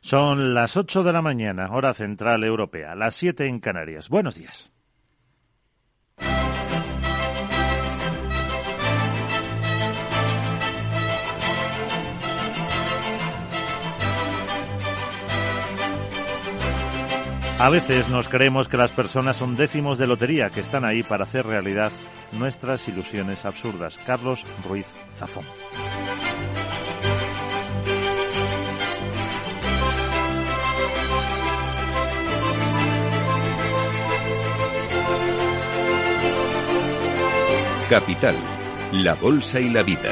Son las 8 de la mañana, hora central europea, las 7 en Canarias. Buenos días. A veces nos creemos que las personas son décimos de lotería que están ahí para hacer realidad nuestras ilusiones absurdas. Carlos Ruiz Zafón. Capital, la Bolsa y la Vida.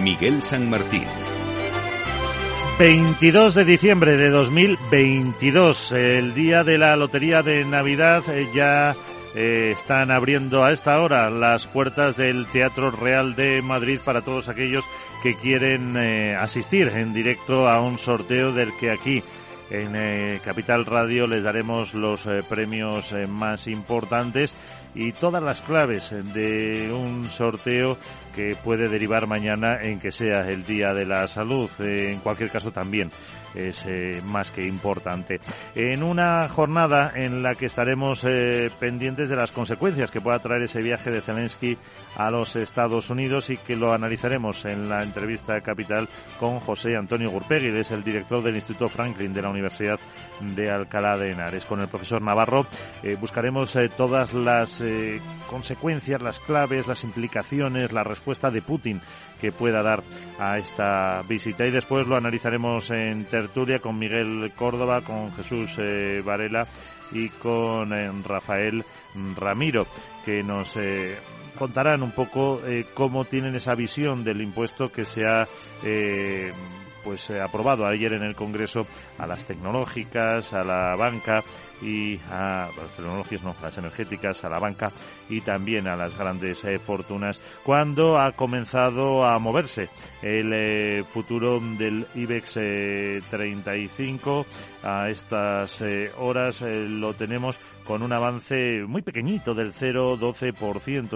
Miguel San Martín. 22 de diciembre de 2022, el día de la Lotería de Navidad, eh, ya eh, están abriendo a esta hora las puertas del Teatro Real de Madrid para todos aquellos que quieren eh, asistir en directo a un sorteo del que aquí en Capital Radio les daremos los premios más importantes y todas las claves de un sorteo que puede derivar mañana en que sea el Día de la Salud. En cualquier caso también es eh, más que importante. En una jornada en la que estaremos eh, pendientes de las consecuencias que pueda traer ese viaje de Zelensky a los Estados Unidos y que lo analizaremos en la entrevista capital con José Antonio Gurpegui, es el director del Instituto Franklin de la Universidad de Alcalá de Henares. Con el profesor Navarro eh, buscaremos todas las consecuencias, las claves, las implicaciones, la respuesta de Putin que pueda dar a esta visita. Y después lo analizaremos en tertulia con Miguel Córdoba, con Jesús eh, Varela y con eh, Rafael Ramiro, que nos eh, contarán un poco cómo tienen esa visión del impuesto que se ha pues aprobado ayer en el Congreso a las tecnológicas, a la banca y a las tecnologías, no, las energéticas, a la banca y también a las grandes eh, fortunas, cuando ha comenzado a moverse el eh, futuro del IBEX 35. Eh, a estas horas lo tenemos con un avance muy pequeñito del 0,12%,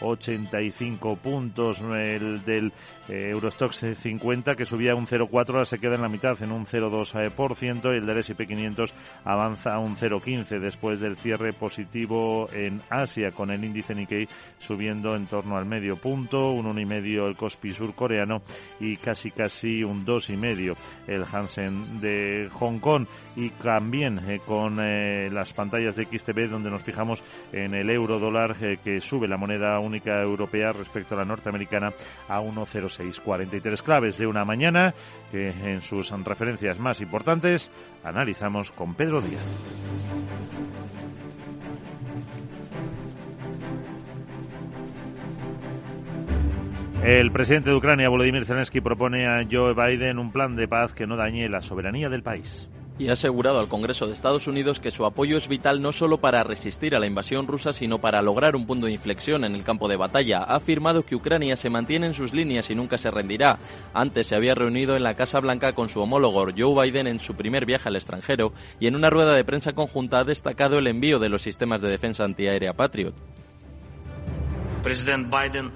8.285 puntos. El del Eurostox 50 que subía un 0,4 ahora se queda en la mitad en un 0,2% y el del S&P 500 avanza un 0,15 después del cierre positivo en Asia, con el índice Nikkei subiendo en torno al medio punto, un 1,5 el Kospi surcoreano y casi casi un 2,5 el Hansen de Hong Kong. Y también eh, con eh, las pantallas de XTB donde nos fijamos en el euro dólar eh, que sube la moneda única europea respecto a la norteamericana a 1,0643 claves de una mañana que en sus referencias más importantes analizamos con Pedro El presidente de Ucrania, Volodymyr Zelensky, propone a Joe Biden un plan de paz que no dañe la soberanía del país y ha asegurado al Congreso de Estados Unidos que su apoyo es vital no solo para resistir a la invasión rusa, sino para lograr un punto de inflexión en el campo de batalla. Ha afirmado que Ucrania se mantiene en sus líneas y nunca se rendirá. Antes se había reunido en la Casa Blanca con su homólogo Joe Biden en su primer viaje al extranjero y en una rueda de prensa conjunta ha destacado el envío de los sistemas de defensa antiaérea Patriot. Presidente Biden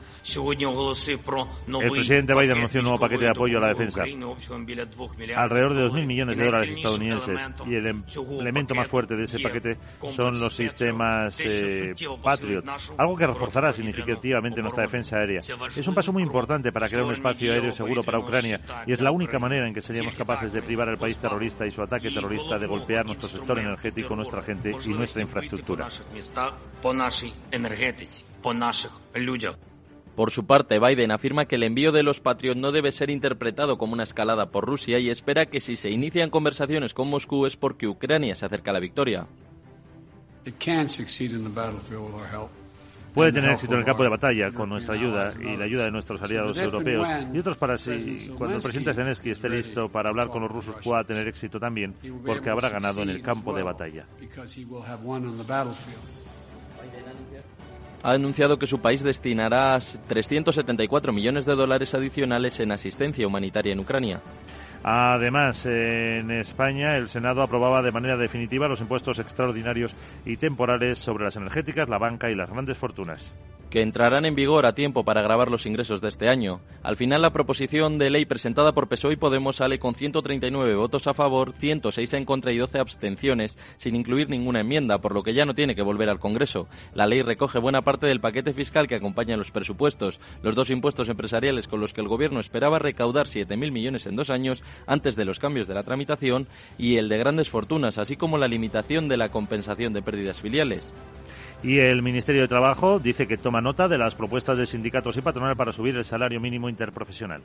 el presidente Biden anunció un nuevo paquete de apoyo a la defensa, alrededor de 2.000 millones de dólares estadounidenses, y el em- elemento más fuerte de ese paquete son los sistemas eh, Patriot, algo que reforzará significativamente nuestra defensa aérea. Es un paso muy importante para crear un espacio aéreo seguro para Ucrania, y es la única manera en que seríamos capaces de privar al país terrorista y su ataque terrorista de golpear nuestro sector energético, nuestra gente y nuestra infraestructura. Por su parte, Biden afirma que el envío de los Patriot no debe ser interpretado como una escalada por Rusia y espera que si se inician conversaciones con Moscú es porque Ucrania se acerca a la victoria. Puede tener éxito en el campo de batalla con nuestra ayuda y la ayuda de nuestros aliados europeos. y otros para si cuando el presidente Zelensky esté listo para hablar con los rusos pueda tener éxito también porque habrá ganado en el campo de batalla ha anunciado que su país destinará 374 millones de dólares adicionales en asistencia humanitaria en Ucrania. Además, en España el Senado aprobaba de manera definitiva los impuestos extraordinarios y temporales sobre las energéticas, la banca y las grandes fortunas que entrarán en vigor a tiempo para grabar los ingresos de este año. Al final, la proposición de ley presentada por PSOE y Podemos sale con 139 votos a favor, 106 en contra y 12 abstenciones, sin incluir ninguna enmienda, por lo que ya no tiene que volver al Congreso. La ley recoge buena parte del paquete fiscal que acompaña los presupuestos, los dos impuestos empresariales con los que el Gobierno esperaba recaudar 7.000 millones en dos años antes de los cambios de la tramitación y el de grandes fortunas, así como la limitación de la compensación de pérdidas filiales. Y el Ministerio de Trabajo dice que toma nota de las propuestas de sindicatos y patronal para subir el salario mínimo interprofesional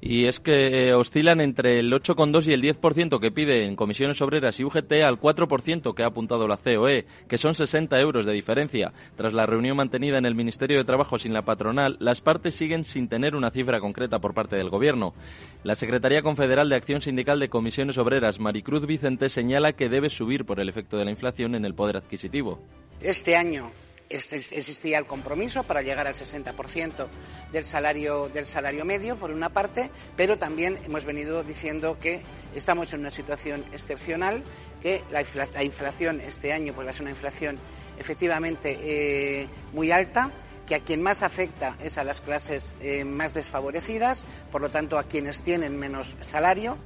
y es que eh, oscilan entre el 8,2 y el 10% que piden comisiones obreras y UGT al 4% que ha apuntado la COE, que son 60 euros de diferencia. Tras la reunión mantenida en el Ministerio de Trabajo sin la patronal, las partes siguen sin tener una cifra concreta por parte del Gobierno. La Secretaría Confederal de Acción Sindical de Comisiones Obreras, Maricruz Vicente, señala que debe subir por el efecto de la inflación en el poder adquisitivo. Este año existía el compromiso para llegar al 60% del salario, del salario medio, por una parte, pero también hemos venido diciendo que estamos en una situación excepcional, que la, inflación este año pues, va a ser una inflación efectivamente eh, muy alta, que a quien más afecta es a las clases eh, más desfavorecidas, por lo tanto a quienes tienen menos salario.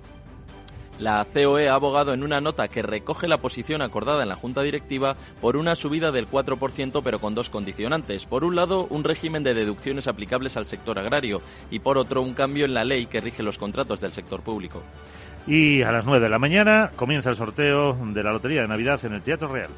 La COE ha abogado en una nota que recoge la posición acordada en la Junta Directiva por una subida del 4%, pero con dos condicionantes. Por un lado, un régimen de deducciones aplicables al sector agrario y por otro, un cambio en la ley que rige los contratos del sector público. Y a las 9 de la mañana comienza el sorteo de la Lotería de Navidad en el Teatro Real.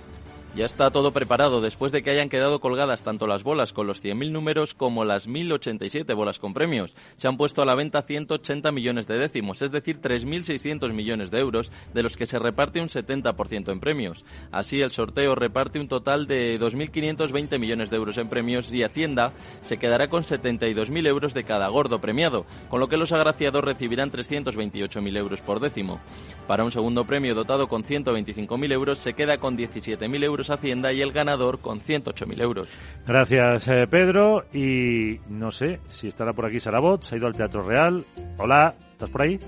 Ya está todo preparado después de que hayan quedado colgadas tanto las bolas con los 100.000 números como las 1.087 bolas con premios. Se han puesto a la venta 180 millones de décimos, es decir, 3.600 millones de euros, de los que se reparte un 70% en premios. Así, el sorteo reparte un total de 2.520 millones de euros en premios y Hacienda se quedará con 72.000 euros de cada gordo premiado, con lo que los agraciados recibirán 328.000 euros por décimo. Para un segundo premio dotado con 125.000 euros se queda con 17.000 euros Hacienda y el ganador con 108.000 euros. Gracias, eh, Pedro. Y no sé si estará por aquí Sarabot, se ha ido al Teatro Real. Hola, ¿estás por ahí?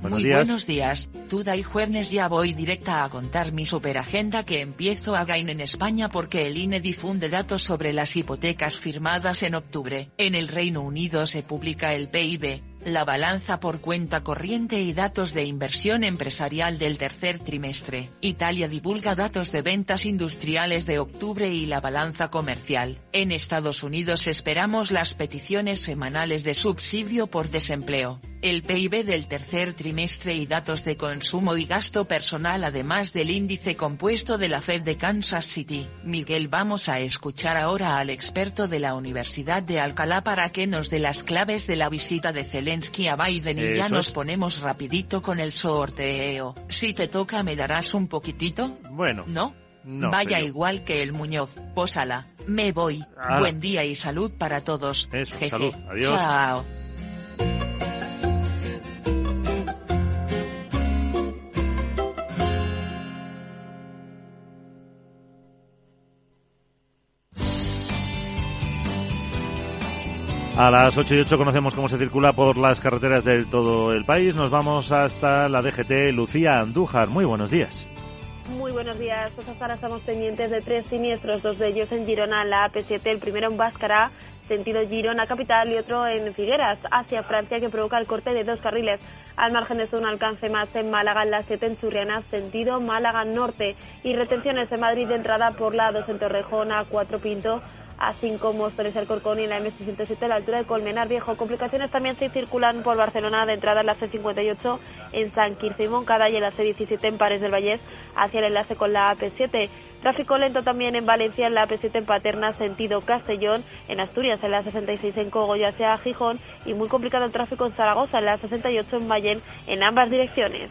Buenos Muy buenos días, Tuda y Juernes ya voy directa a contar mi superagenda que empiezo a gain en España porque el INE difunde datos sobre las hipotecas firmadas en octubre. En el Reino Unido se publica el PIB, la balanza por cuenta corriente y datos de inversión empresarial del tercer trimestre. Italia divulga datos de ventas industriales de octubre y la balanza comercial. En Estados Unidos esperamos las peticiones semanales de subsidio por desempleo el PIB del tercer trimestre y datos de consumo y gasto personal además del índice compuesto de la Fed de Kansas City. Miguel vamos a escuchar ahora al experto de la Universidad de Alcalá para que nos dé las claves de la visita de Zelensky a Biden y ya nos ponemos rapidito con el sorteo. Si te toca me darás un poquitito. Bueno. ¿No? Vaya igual que el Muñoz, pósala, me voy. Buen día y salud para todos. Eso, salud. Adiós. Chao. A las 8 y 8 conocemos cómo se circula por las carreteras de todo el país. Nos vamos hasta la DGT Lucía Andújar. Muy buenos días. Muy buenos días. Pues hasta ahora estamos pendientes de tres siniestros, dos de ellos en Girona, la AP7, el primero en Báscara, sentido Girona capital y otro en Figueras, hacia Francia, que provoca el corte de dos carriles. Al margen de un alcance más en Málaga, en la 7 en Churriana, sentido Málaga norte. Y retenciones en Madrid de entrada por la 2 en Torrejón, a 4 Pinto, así como el Corcón y la M607 a la altura de Colmenar Viejo. Complicaciones también se circulan por Barcelona de entrada en la C58 en San Quirce y Moncada y en la C17 en Pares del Vallés hacia el enlace con la AP7. Tráfico lento también en Valencia, en la AP7 en Paterna, sentido Castellón, en Asturias, en la 66 en Cogolla hacia Gijón y muy complicado el tráfico en Zaragoza, en la 68 en Mayén, en ambas direcciones.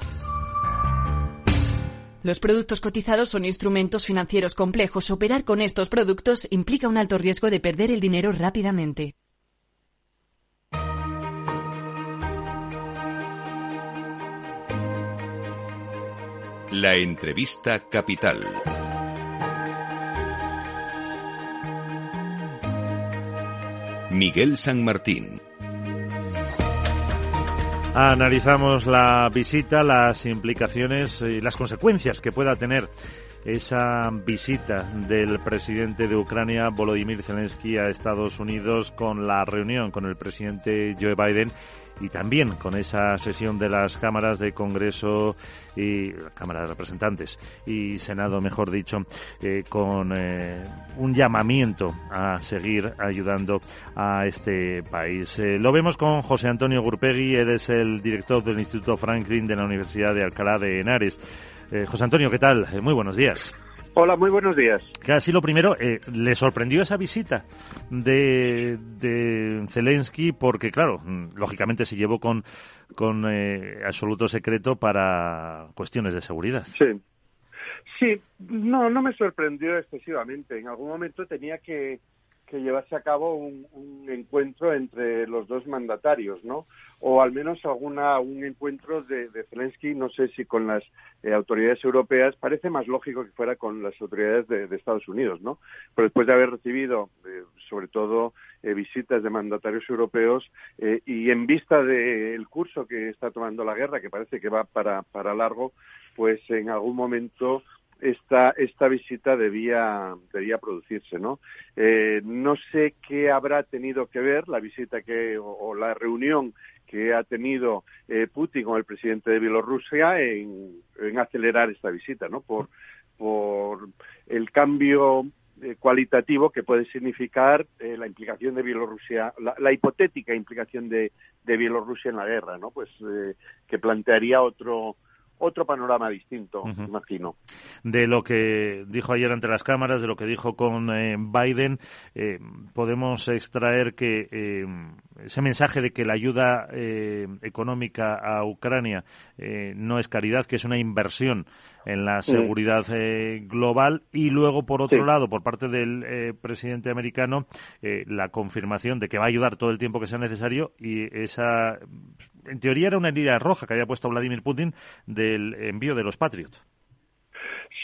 Los productos cotizados son instrumentos financieros complejos. Operar con estos productos implica un alto riesgo de perder el dinero rápidamente. La entrevista capital. Miguel San Martín. Analizamos la visita, las implicaciones y las consecuencias que pueda tener esa visita del presidente de Ucrania, Volodymyr Zelensky, a Estados Unidos con la reunión con el presidente Joe Biden y también con esa sesión de las cámaras de Congreso y Cámara de Representantes y Senado, mejor dicho, eh, con eh, un llamamiento a seguir ayudando a este país. Eh, lo vemos con José Antonio Gurpegui, él es el director del Instituto Franklin de la Universidad de Alcalá de Henares. José Antonio, ¿qué tal? muy buenos días. Hola, muy buenos días. Casi lo primero, eh, ¿le sorprendió esa visita de, de Zelensky? Porque, claro, mm, lógicamente se llevó con, con eh, absoluto secreto para cuestiones de seguridad. Sí. Sí, no, no me sorprendió excesivamente. En algún momento tenía que, que llevarse a cabo un, encuentro entre los dos mandatarios, ¿no? O al menos alguna un encuentro de, Zelensky, no sé si con las eh, autoridades europeas, parece más lógico que fuera con las autoridades de, Estados Unidos, ¿no? Pero después de haber recibido, eh, sobre todo, eh, visitas de mandatarios europeos y en vista del curso que está tomando la guerra, que parece que va para largo, pues en algún momento esta, esta visita debía, debía producirse, ¿no? Eh, no sé qué habrá tenido que ver la visita que, o, la reunión que ha tenido eh, Putin con el presidente de Bielorrusia en, acelerar esta visita, ¿no? Por, por el cambio eh, cualitativo que puede significar la implicación de Bielorrusia, la, hipotética implicación de, de, Bielorrusia en la guerra, ¿no? Pues que plantearía otro otro panorama distinto, imagino. De lo que dijo ayer ante las cámaras, de lo que dijo con eh, Biden, eh, podemos extraer que eh, ese mensaje de que la ayuda económica a Ucrania no es caridad, que es una inversión en la seguridad global. Y luego, por otro lado, por parte del presidente americano, la confirmación de que va a ayudar todo el tiempo que sea necesario y esa en teoría era una línea roja que había puesto Vladimir Putin del envío de los Patriot.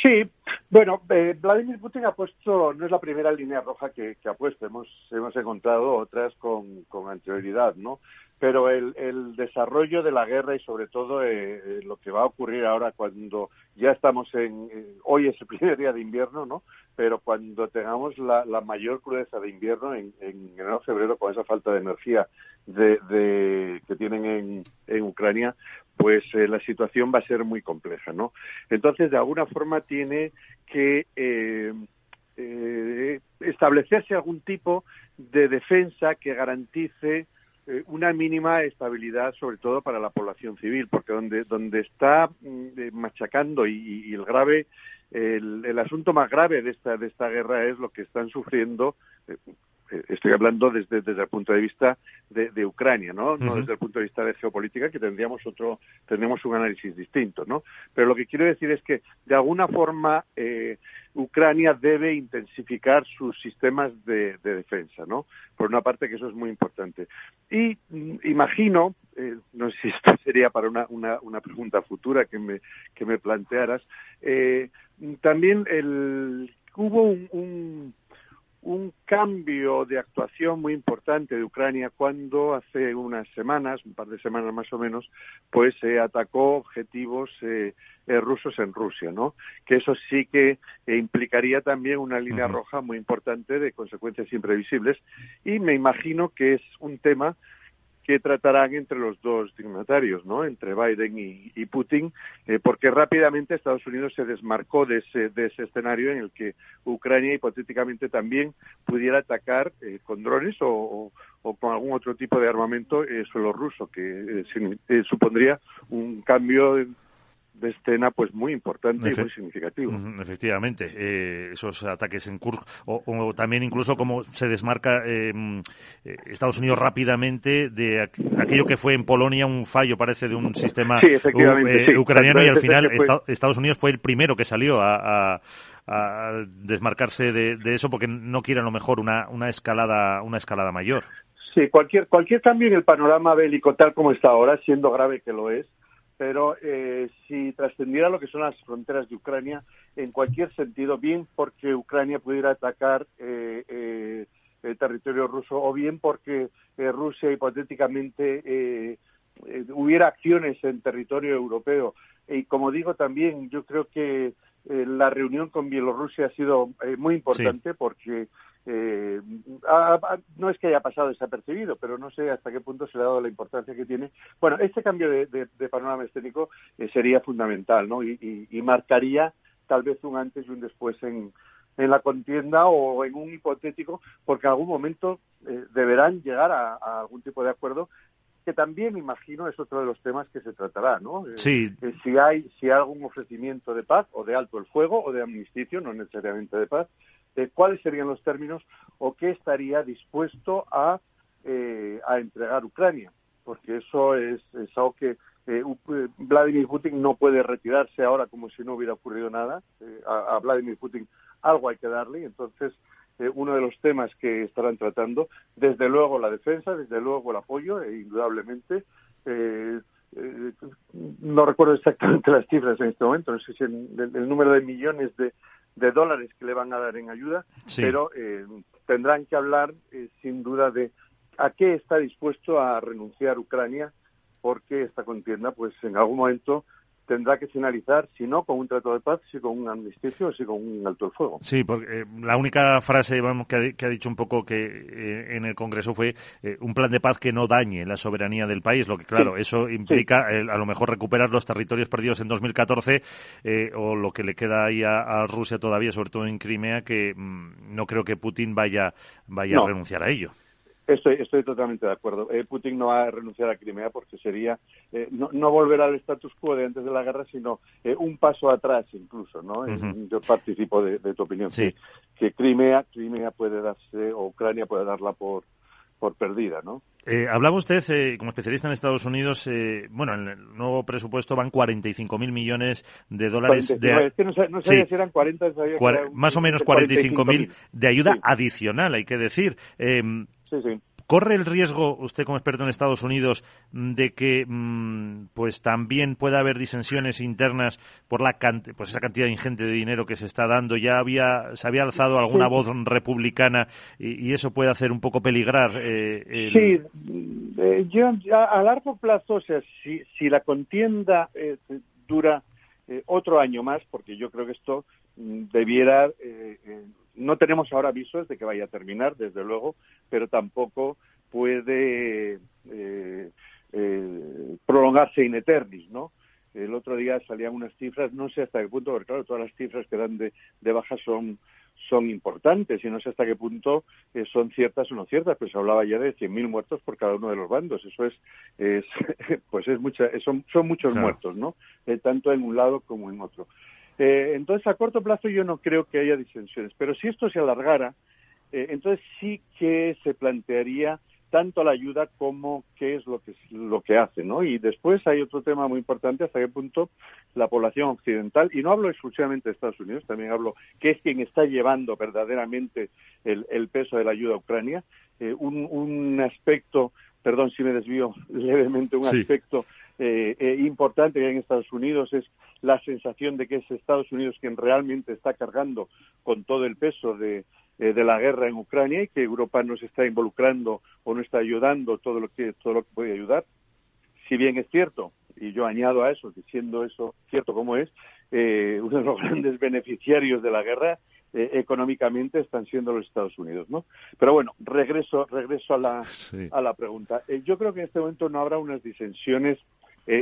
Sí, bueno, eh, Vladimir Putin ha puesto, no es la primera línea roja que, ha puesto, hemos, hemos encontrado otras con, anterioridad, ¿no? pero el, el, desarrollo de la guerra y sobre todo eh, eh, lo que va a ocurrir ahora cuando ya estamos en hoy es el primer día de invierno no pero cuando tengamos la, la mayor crudeza de invierno en, en enero febrero con esa falta de energía de, de que tienen en, en Ucrania pues eh, la situación va a ser muy compleja no entonces de alguna forma tiene que eh, establecerse algún tipo de defensa que garantice eh, una mínima estabilidad, sobre todo para la población civil, porque donde, donde está mm, eh, machacando y, el grave, el, asunto más grave de esta, de esta guerra es lo que están sufriendo. Eh, estoy hablando desde, desde el punto de vista de, Ucrania, ¿no? No desde el punto de vista de geopolítica, que tendríamos otro, tendríamos un análisis distinto, ¿no? Pero lo que quiero decir es que, de alguna forma, Ucrania debe intensificar sus sistemas de, defensa, ¿no? Por una parte que eso es muy importante. Y mm, imagino, eh, no sé si esto sería para una, una, pregunta futura que me, que me plantearas, eh, también el, hubo un un cambio de actuación muy importante de Ucrania cuando hace unas semanas, un par de semanas más o menos, pues se atacó objetivos eh, eh, rusos en Rusia, ¿no? Que eso sí que eh, implicaría también una línea roja muy importante de consecuencias imprevisibles y me imagino que es un tema que tratarán entre los dos dignatarios, ¿no? Entre Biden y, Putin, eh, porque rápidamente Estados Unidos se desmarcó de ese, de ese escenario en el que Ucrania hipotéticamente también pudiera atacar eh, con drones o, con algún otro tipo de armamento eh, suelo ruso, que supondría un cambio de escena pues muy importante y muy significativo. Efectivamente, eh, esos ataques en Kursk o, también incluso como se desmarca em, eh, Estados Unidos rápidamente de aquello que fue en Polonia un fallo parece de un sistema eh, ucraniano y al final Estados Unidos fue el primero que salió a, desmarcarse de, eso porque no quiere a lo mejor una, una escalada una escalada mayor. Sí, cualquier cualquier cambio en el panorama bélico tal como está ahora, siendo grave que lo es, pero eh, si trascendiera lo que son las fronteras de Ucrania en cualquier sentido, bien porque Ucrania pudiera atacar eh, eh, el territorio ruso o bien porque Rusia hipotéticamente hubiera acciones en territorio europeo. Y como digo también, yo creo que la reunión con Bielorrusia ha sido muy importante porque eh, no es que haya pasado desapercibido, pero no sé hasta qué punto se le ha dado la importancia que tiene. Bueno, este cambio de, panorama estético eh, sería fundamental, ¿no? Y, marcaría tal vez un antes y un después en, en la contienda o en un hipotético, porque en algún momento eh, deberán llegar a, algún tipo de acuerdo que también imagino es otro de los temas que se tratará, ¿no? Eh, sí. si hay si hay algún ofrecimiento de paz o de alto el fuego o de amnisticio, no necesariamente de paz, cuáles serían los términos o qué estaría dispuesto a, eh, a entregar Ucrania, porque eso es, algo que eh, eh, Vladimir Putin no puede retirarse ahora como si no hubiera ocurrido nada. a, Vladimir Putin algo hay que darle, entonces uno de los temas que estarán tratando, desde luego la defensa, desde luego el apoyo, e indudablemente. no recuerdo exactamente las cifras en este momento, no sé si el número de millones de, de dólares que le van a dar en ayuda, pero eh, tendrán que hablar eh, sin duda de a qué está dispuesto a renunciar Ucrania, porque esta contienda, pues en algún momento tendrá que finalizar, si no con un trato de paz, si con un amnisticio, si con un alto el fuego. Sí, porque eh, la única frase vamos, que, ha, dicho un poco que eh, en el Congreso fue eh, un plan de paz que no dañe la soberanía del país, lo que claro, eso implica a lo mejor recuperar los territorios perdidos en 2014 o lo que le queda ahí a, Rusia todavía, sobre todo en Crimea, que mm, no creo que Putin vaya, vaya a renunciar a ello. Estoy, estoy totalmente de acuerdo. Eh, Putin no va a renunciar a Crimea porque sería eh, no, no, volver al status quo de antes de la guerra, sino eh, un paso atrás incluso, ¿no? Yo participo de, tu opinión. Sí. Que, Crimea, Crimea puede darse, o Ucrania puede darla por, por perdida, ¿no? hablaba usted, como especialista en Estados Unidos, bueno, en el nuevo presupuesto van 45.000 mil millones de dólares de... Es que no, sabía si eran 40, Más o menos 45.000 mil de ayuda adicional, hay que decir. Sí, sí. ¿Corre el riesgo, usted como experto en Estados Unidos, de que mm, pues también pueda haber disensiones internas por la pues esa cantidad ingente de dinero que se está dando? Ya había se había alzado alguna voz republicana y, eso puede hacer un poco peligrar. Eh, Sí, eh, yo a, largo plazo, o sea, si, si la contienda eh, dura otro año más, porque yo creo que esto mm, debiera no tenemos ahora avisos de que vaya a terminar, desde luego, pero tampoco puede eh, eh, prolongarse in eternis, ¿no? El otro día salían unas cifras, no sé hasta qué punto, porque claro, todas las cifras que dan de, baja son, son importantes y no sé hasta qué punto eh, son ciertas o no ciertas, pues se hablaba ya de 100.000 muertos por cada uno de los bandos. Eso es, es pues es mucha, son, son muchos muertos, ¿no? tanto en un lado como en otro. Eh, entonces, a corto plazo yo no creo que haya disensiones, pero si esto se alargara, eh, entonces sí que se plantearía tanto la ayuda como qué es lo que lo que hace, ¿no? Y después hay otro tema muy importante hasta qué punto la población occidental y no hablo exclusivamente de Estados Unidos, también hablo que es quien está llevando verdaderamente el, el peso de la ayuda a Ucrania, eh, un, un aspecto, perdón si me desvío levemente, un aspecto eh, eh, importante que hay en Estados Unidos es la sensación de que es Estados Unidos quien realmente está cargando con todo el peso de, eh, de la guerra en Ucrania y que Europa no se está involucrando o no está ayudando todo lo que todo lo que puede ayudar. Si bien es cierto, y yo añado a eso, que siendo eso cierto como es, eh, uno de los grandes beneficiarios de la guerra eh, económicamente están siendo los Estados Unidos, ¿no? Pero bueno, regreso regreso a la a la pregunta. yo creo que en este momento no habrá unas disensiones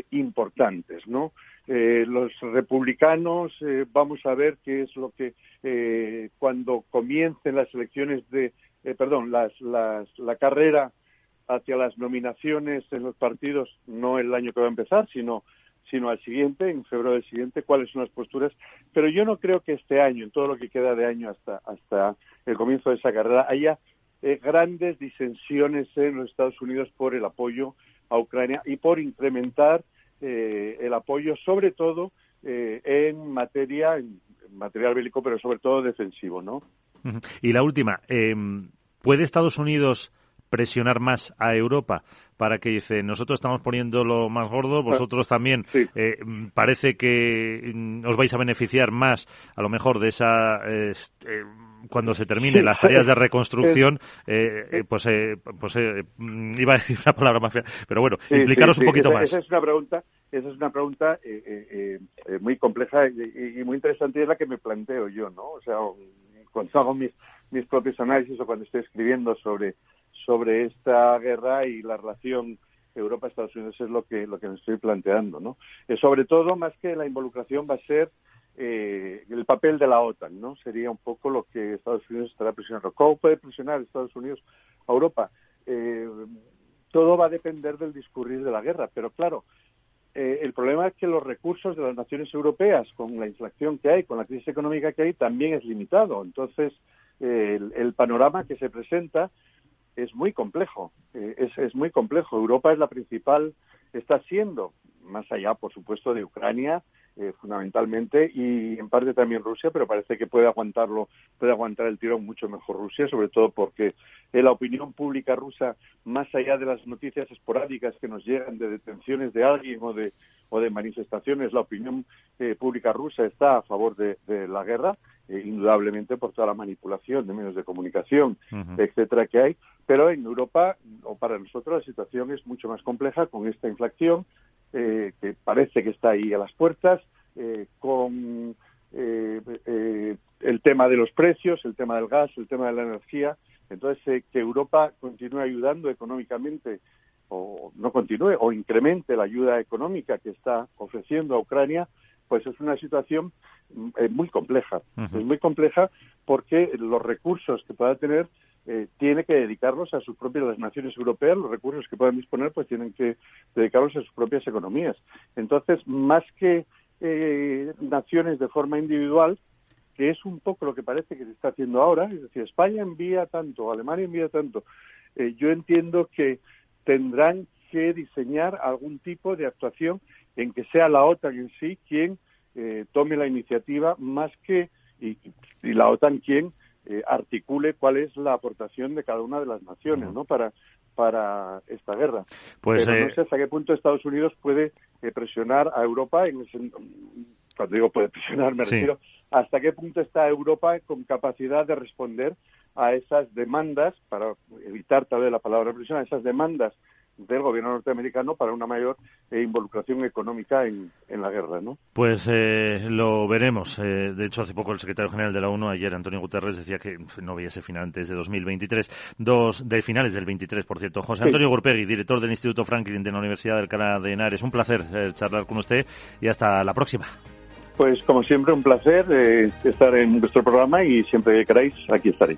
importantes, ¿no? Eh, los republicanos eh, vamos a ver qué es lo que eh, cuando comiencen las elecciones de perdón las, las, la carrera hacia las nominaciones en los partidos no el año que va a empezar sino sino al siguiente en febrero del siguiente cuáles son las posturas pero yo no creo que este año en todo lo que queda de año hasta hasta el comienzo de esa carrera haya grandes disensiones en los Estados Unidos por el apoyo a Ucrania y por incrementar eh, el apoyo, sobre todo eh, en materia, en material bélico, pero sobre todo defensivo, ¿no? Y la última, em, ¿puede Estados Unidos presionar más a Europa para que dice nosotros estamos poniendo lo más gordo, vosotros también eh, parece que mm, os vais a beneficiar más a lo mejor de esa cuando se termine las tareas de reconstrucción, eh, eh, pues, eh, pues mm, iba a decir una palabra más fea, pero bueno, implicaros un poquito más. Esa es una pregunta, esa es una pregunta muy compleja y, muy interesante y es la que me planteo yo, ¿no? O sea, cuando hago mis, mis propios análisis o cuando estoy escribiendo sobre, sobre esta guerra y la relación Europa-Estados Unidos es lo que, lo que me estoy planteando, ¿no? sobre todo, más que la involucración va a ser eh, el papel de la OTAN, ¿no? Sería un poco lo que Estados Unidos estará presionando. ¿Cómo puede presionar Estados Unidos a Europa? Eh, todo va a depender del discurrir de la guerra, pero claro, eh, el problema es que los recursos de las naciones europeas, con la inflación que hay, con la crisis económica que hay, también es limitado. Entonces, el, el, panorama que se presenta es muy complejo, es, es muy complejo. Europa es la principal, está siendo, más allá, por supuesto, de Ucrania, eh, fundamentalmente y en parte también Rusia, pero parece que puede aguantarlo, puede aguantar el tirón mucho mejor Rusia, sobre todo porque eh, la opinión pública rusa, más allá de las noticias esporádicas que nos llegan de detenciones de alguien o de o de manifestaciones, la opinión eh, pública rusa está a favor de, la guerra, indudablemente por toda la manipulación de medios de comunicación, etcétera, que hay. Pero en Europa, o para nosotros, la situación es mucho más compleja con esta inflación, eh, que parece que está ahí a las puertas, eh, con eh, el tema de los precios, el tema del gas, el tema de la energía. Entonces, que Europa continúe ayudando económicamente o no continúe o incremente la ayuda económica que está ofreciendo a Ucrania, pues es una situación muy compleja. Es muy compleja porque los recursos que pueda tener eh, tiene que dedicarlos a sus propias las naciones europeas, los recursos que puedan disponer, pues tienen que dedicarlos a sus propias economías. Entonces, más que eh, naciones de forma individual, que es un poco lo que parece que se está haciendo ahora, es decir, España envía tanto, Alemania envía tanto, eh, yo entiendo que tendrán que diseñar algún tipo de actuación en que sea la OTAN en sí quien tome la iniciativa más que y, y la OTAN quien eh, articule cuál es la aportación de cada una de las naciones, ¿no? Para para esta guerra. Pues, Pero no eh, sé hasta qué punto Estados Unidos puede eh, presionar a Europa en cuando digo puede presionar me refiero hasta qué punto está Europa con capacidad de responder a esas demandas para evitar tal vez la palabra presión a esas demandas del gobierno norteamericano para una mayor eh, involucración económica en, la guerra, ¿no? Pues eh, lo veremos. Eh, de hecho, hace poco el secretario general de la ONU, ayer Antonio Guterres, decía que no veía ese final antes de 2023, dos de finales del 23, por cierto. José Antonio Gurpegui, director del Instituto Franklin de la Universidad del Canadá de Henares. Un placer charlar con usted y hasta la próxima. Pues como siempre, un placer estar en vuestro programa y siempre que queráis, aquí estaré.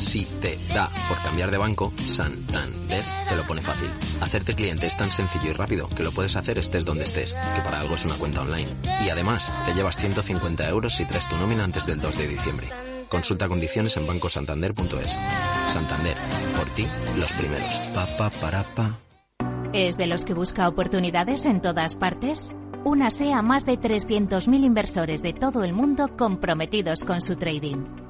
Si te da por cambiar de banco, Santander te lo pone fácil. Hacerte cliente es tan sencillo y rápido que lo puedes hacer estés donde estés, que para algo es una cuenta online. Y además, te llevas 150 euros si traes tu nómina antes del 2 de diciembre. Consulta condiciones en bancosantander.es. Santander, por ti, los primeros. Pa, pa, para, pa. ¿Es de los que busca oportunidades en todas partes? Únase a más de 300.000 inversores de todo el mundo comprometidos con su trading.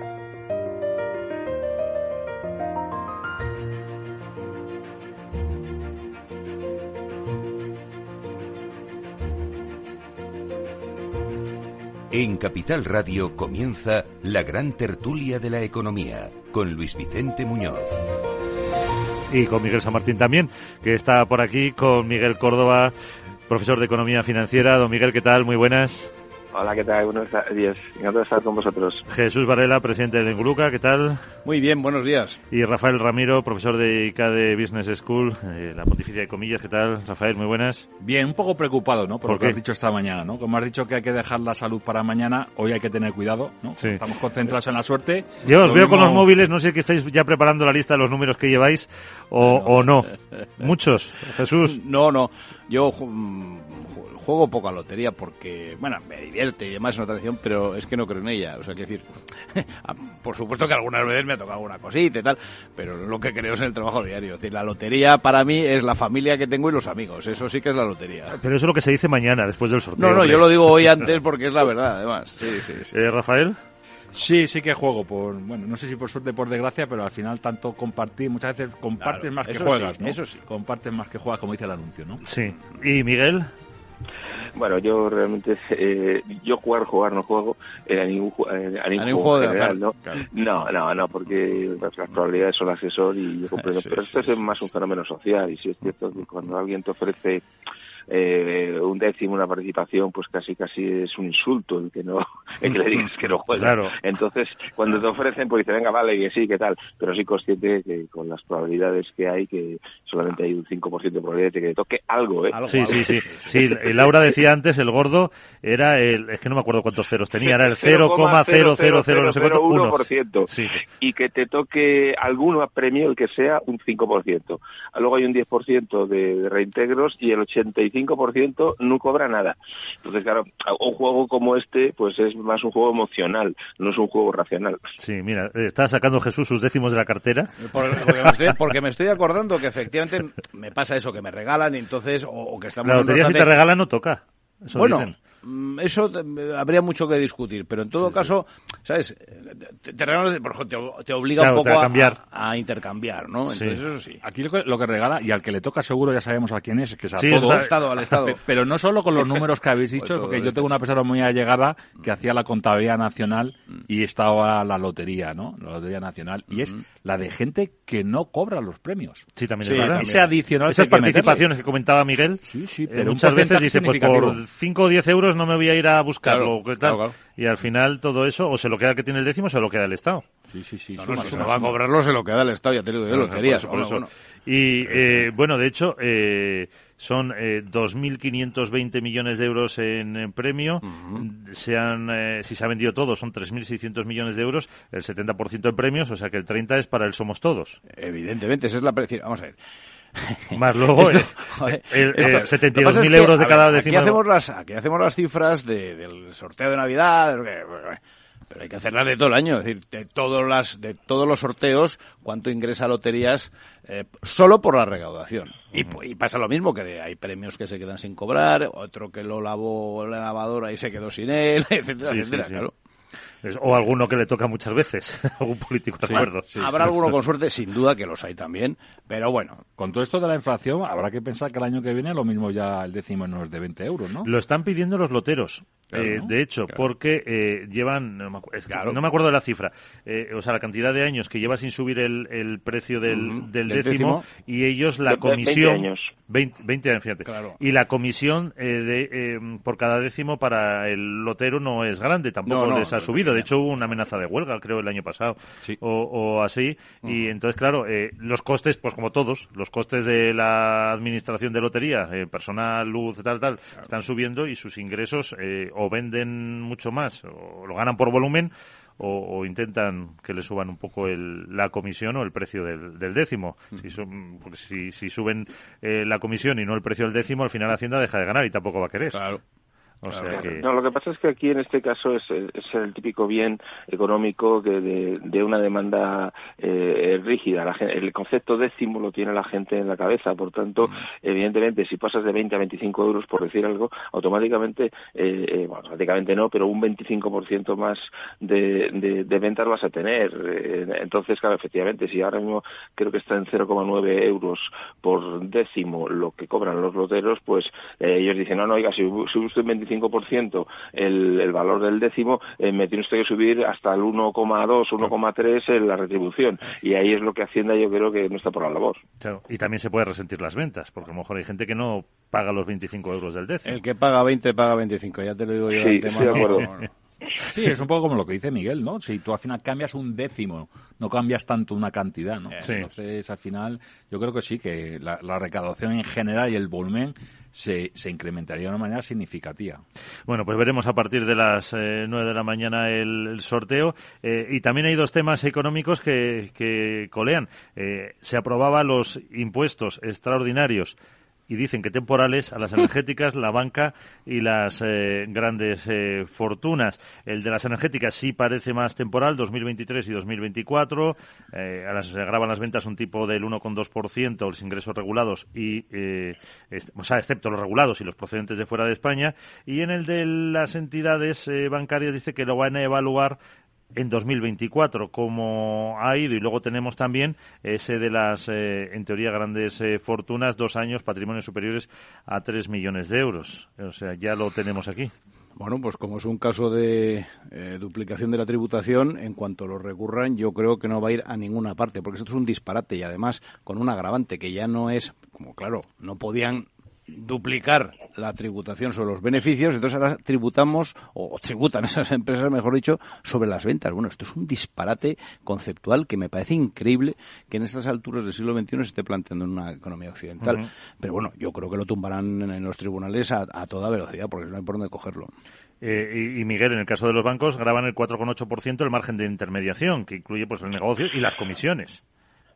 En Capital Radio comienza la gran tertulia de la economía con Luis Vicente Muñoz. Y con Miguel San Martín también, que está por aquí, con Miguel Córdoba, profesor de Economía Financiera. Don Miguel, ¿qué tal? Muy buenas. Hola, ¿qué tal? Buenos días. Encantado de estar con vosotros. Jesús Varela, presidente de Enguluca, ¿qué tal? Muy bien, buenos días. Y Rafael Ramiro, profesor de ICADE Business School, eh, la Pontificia de Comillas, ¿qué tal? Rafael, muy buenas. Bien, un poco preocupado, ¿no? Por, ¿Por lo que has dicho esta mañana, ¿no? Como has dicho que hay que dejar la salud para mañana, hoy hay que tener cuidado, ¿no? Sí. Estamos concentrados en la suerte. Yo os Lo veo con los móviles, no sé que estáis ya preparando la lista de los números que lleváis o, o no. Muchos, Jesús. No, no. Yo mm, juego poco a lotería porque, bueno, me divierte y demás, es una tradición, pero es que no creo en ella. O sea, quiero decir, ah, por supuesto que algunas veces me ha tocado alguna cosita y tal, pero lo que creo es en el trabajo diario. Es decir, la lotería para mí es la familia que tengo y los amigos. Eso sí que es la lotería. Pero eso es lo que se dice mañana, después del sorteo. No, no, hombre. yo lo digo hoy antes porque es la verdad, además. Sí, sí, sí. Eh, Rafael. Sí, sí que juego por, bueno, no sé si por suerte o por desgracia, pero al final tanto compartir, muchas veces compartes Claro, más que juegas, sí, ¿no? eso sí. Compartes más que juegas, como dice el anuncio, ¿no? Sí. ¿Y Miguel? Bueno, yo realmente, eh, yo jugar, jugar no juego eh, a ningún, eh, a ningún, ningún juego de general, azar, ¿no? claro. No, no, no, porque las probabilidades son las que son y yo comprendo. Sí, pero sí, esto es más un fenómeno social y sí es cierto que cuando alguien te ofrece eh, un décimo, una participación, pues casi casi es un insulto el que no, el que le digas que no. Claro. Entonces, cuando te ofrecen, pues dice, venga, vale, que sí, que tal, pero sí consciente que con las probabilidades que hay, que solamente hay un 5% de probabilidad de que te toque algo, ¿eh? Sí, sí, sí. Sí, eh, Laura decía antes, el gordo era el, es que no me acuerdo cuántos ceros tenía, era el 0,000 no sé cuánto, uno. 1%. Sí. Y que te toque alguno a premio, el que sea, un 5%. Luego hay un 10% de, de reintegros y el 85% no cobra nada. Entonces, claro, un juego como este, pues es más un juego emocional, no es un juego racional. Sí, mira, eh, está sacando Jesús sus décimos de la cartera. Por- Porque me, estoy, porque me estoy acordando que efectivamente me pasa eso, que me regalan y entonces, o, o que estamos La lotería si te regalan no toca. Eso bueno, dicen. Mm, eso eh, habría mucho que discutir, pero en todo caso, ¿sabes? Te, te regalan, por ejemplo, te, te obliga Claro, un poco a a, cambiar. a- a intercambiar, ¿no? Sí. Entonces, eso sí. Aquí lo que, lo que regala, y al que le toca seguro ya sabemos a quién es, que es a Sí, todos. al Estado, al Estado. Pe- Pero no solo con los números que habéis dicho, Pues todo, porque yo tengo una persona muy allegada que hacía la contabilidad nacional y estaba la lotería, ¿no? La lotería nacional. Y es la de gente que no cobra los premios. Sí, también Sí, es verdad. ese adicional Esas que participaciones que comentaba Miguel, Sí, sí, eh, pero un muchas veces dice, pues por significativo. 5 o 10 euros no me voy a ir a buscarlo. Claro, ¿qué tal? claro, claro. Y al final todo eso, o se lo queda el que tiene el décimo, o se lo queda el Estado. Sí, sí, sí. No, no, si suma, lo va a cobrarlo, se lo queda el Estado, ya te digo yo, loterías. por eso, por Bueno, eso. bueno. Y eh, bueno, de hecho, eh, son eh, 2.520 millones de euros en, en premio. se han, eh, si se ha vendido todo, son 3.600 millones de euros, el 70% en premios, o sea que el 30% es para el Somos Todos. Evidentemente, esa es la... Vamos a ver. Más luego Esto- eh, eh, lo que 72.000 pasa es que, euros de cada ver, aquí hacemos las Aquí hacemos las cifras de- del sorteo de Navidad. de- pero hay que hacerlas de todo el año, es decir, de todos las, de todos los sorteos, cuánto ingresa a loterías eh, solo por la recaudación. y, y, pasa lo mismo que hay premios que se quedan sin cobrar, otro que lo lavó la lavadora y se quedó sin él, etcétera, etcétera, claro. O alguno que le toca muchas veces, algún político de acuerdo. habrá alguno con suerte, sin duda que los hay también, pero bueno. Con todo esto de la inflación, habrá que pensar que el año que viene lo mismo ya el décimo no es de 20 euros, ¿no? Lo están pidiendo los loteros. Eh, de hecho, porque eh, llevan, no me, no me, acuerdo de la cifra, eh, o sea, la cantidad de años que lleva sin subir el, el precio del, del, décimo, y ellos la comisión... 20 años. 20, años, fíjate. Y la comisión de, por cada décimo para el lotero no es grande, tampoco les ha subido. De hecho, hubo una amenaza de huelga, creo, el año pasado, o, así. Y entonces, claro, los costes, pues como todos, los costes de la administración de lotería, personal, luz, tal, tal, están subiendo y sus ingresos o venden mucho más o lo ganan por volumen o, intentan que le suban un poco el, la comisión o el precio del, del décimo. Si, son, si, si, suben eh, la comisión y no el precio del décimo, al final Hacienda deja de ganar y tampoco va a querer. Claro. No, lo que pasa es que aquí en este caso es, es el típico bien económico que de, de una demanda eh, rígida. La, el concepto décimo lo tiene la gente en la cabeza, por tanto, mm. evidentemente, si pasas de 20 a 25 euros, por decir algo, automáticamente, eh, eh, bueno, automáticamente no, pero un 25% más de, de, de, ventas vas a tener. Eh, entonces, claro, efectivamente, si ahora mismo creo que está en 0,9 euros por décimo lo que cobran los loteros, pues eh, ellos dicen, no, no, oiga, si, si usted 25 25% el, el valor del décimo, eh, me tiene usted que subir hasta el 1,2, 1,3 en la retribución. Y ahí es lo que Hacienda yo creo que no está por la labor. Claro. Y también se puede resentir las ventas, porque a lo mejor hay gente que no paga los 25 euros del décimo. El que paga 20 paga 25, ya te lo digo yo. Sí, sí, de acuerdo. Sí, es un poco como lo que dice Miguel, ¿no? Si tú al final cambias un décimo, no cambias tanto una cantidad, ¿no? Entonces, al final, yo creo que sí, que la, la recaudación en general y el volumen se, se incrementaría de una manera significativa. Bueno, pues veremos a partir de las eh, nueve de la mañana el, sorteo. Eh, y también hay dos temas económicos que, que colean. Eh, se aprobaba los impuestos extraordinarios y dicen que temporales a las energéticas, la banca y las eh, grandes eh, fortunas. El de las energéticas sí parece más temporal, 2023 y 2024. Eh, a las, se graban las ventas un tipo del 1,2%, los ingresos regulados, y, o sea, excepto los regulados y los procedentes de fuera de España. Y en el de las entidades bancarias dice que lo van a evaluar en 2024, como ha ido. Y luego tenemos también ese de las, eh, en teoría, grandes eh, fortunas, dos años, patrimonios superiores a 3 millones de euros. O sea, ya lo tenemos aquí. Bueno, pues como es un caso de eh, duplicación de la tributación, en cuanto lo recurran, yo creo que no va a ir a ninguna parte, porque esto es un disparate y además con un agravante que ya no es, como claro, no podían duplicar la tributación sobre los beneficios, entonces ahora tributamos, o tributan esas empresas, mejor dicho, sobre las ventas. Bueno, esto es un disparate conceptual que me parece increíble que en estas alturas del siglo XXI se esté planteando en una economía occidental. Pero bueno, yo creo que lo tumbarán en, los tribunales a, toda velocidad, porque no hay por dónde cogerlo. Eh, y, Miguel, en el caso de los bancos, graban el 4,8% el margen de intermediación, que incluye pues el negocio y las comisiones.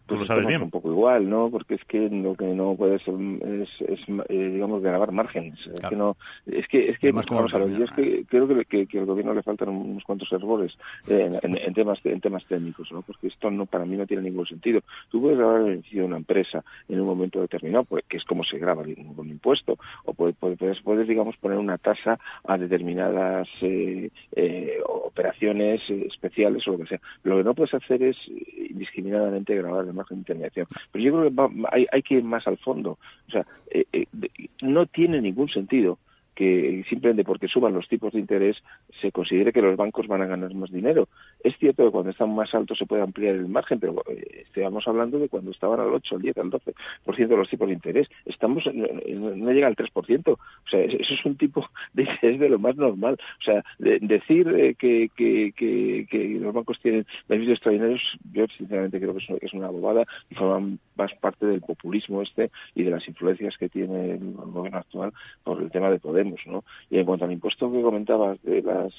Tú lo sabes bien. Un poco igual, ¿no? Porque es que lo que no puede ser es, es eh, digamos, grabar márgenes. Es que no, es que, es que, vamos a ver, yo es que creo que, que, al gobierno le faltan unos cuantos errores eh, en, temas en temas técnicos, ¿no? Porque esto no para mí no tiene ningún sentido. Tú puedes grabar el beneficio de una empresa en un momento determinado, pues, que es como se graba un impuesto, o puedes, puedes, puedes, digamos, poner una tasa a determinadas eh, eh, operaciones especiales o lo que sea. Lo que no puedes hacer es indiscriminadamente grabar margen de intermediación. Pero yo creo que hay, hay que ir más al fondo. O sea, eh, eh, no tiene ningún sentido que simplemente porque suban los tipos de interés se considere que los bancos van a ganar más dinero. Es cierto que cuando están más altos se puede ampliar el margen, pero eh, estamos hablando de cuando estaban al 8, al 10, al 12% de los tipos de interés. Estamos no, llega al 3%. O sea, eso es un tipo de interés de lo más normal. O sea, decir eh, que, que, que, los bancos tienen beneficios extraordinarios, yo sinceramente creo que es una bobada y forman más parte del populismo este y de las influencias que tiene el gobierno actual por el tema de poder veremos, ¿no? Y en cuanto al impuesto que comentabas de las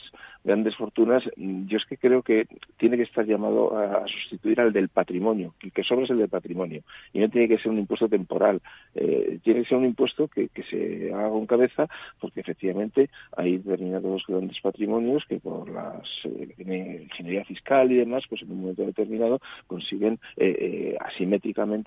grandes fortunas, yo es que creo que tiene que estar llamado a, sustituir al del patrimonio, el que sobra es el del patrimonio, y no tiene que ser un impuesto temporal, eh, tiene que ser un impuesto que, se haga con cabeza, porque efectivamente hay determinados grandes patrimonios que por las eh, ingeniería fiscal y demás, pues en un momento determinado consiguen eh, eh,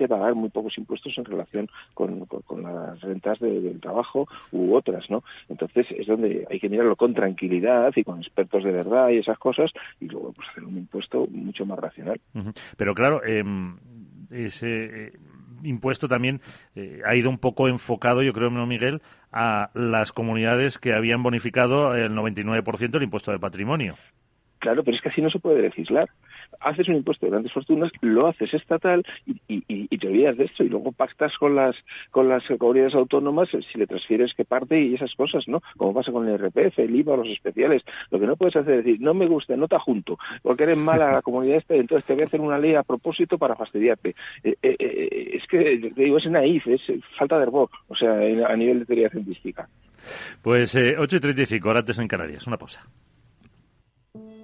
pagar muy pocos impuestos en relación con, las rentas del trabajo u otras, ¿no? Entonces es donde hay que mirarlo con tranquilidad y con expertos de verdad y esas cosas y luego pues hacer un impuesto mucho más racional. Pero claro, em, ese eh, impuesto también eh, ha ido un poco enfocado, yo creo, ¿no, Miguel, a las comunidades que habían bonificado el 99% del impuesto de patrimonio. Claro, pero es que así no se puede legislar haces un impuesto de grandes fortunas, lo haces estatal y, te olvidas de esto y luego pactas con las con las comunidades autónomas si le transfieres qué parte y esas cosas, ¿no? Como pasa con el RPF, el IVA, los especiales. Lo que no puedes hacer es decir, no me gusta, no te junto, porque eres mala la comunidad esta, entonces te voy a hacer una ley a propósito para fastidiarte. Eh, eh, eh, es que, te digo, es naif, es falta de hervor, o sea, a nivel de teoría científica. Pues 8 y 35, ahora en Canarias. Una pausa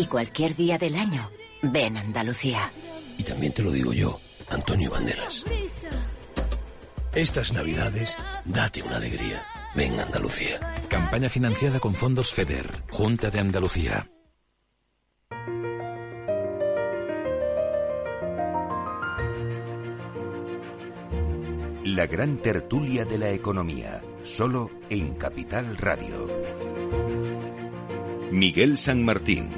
Y cualquier día del año, ven Andalucía. Y también te lo digo yo, Antonio Banderas. Estas navidades, date una alegría. Ven Andalucía. Campaña financiada con fondos FEDER, Junta de Andalucía. La gran tertulia de la economía, solo en Capital Radio. Miguel San Martín.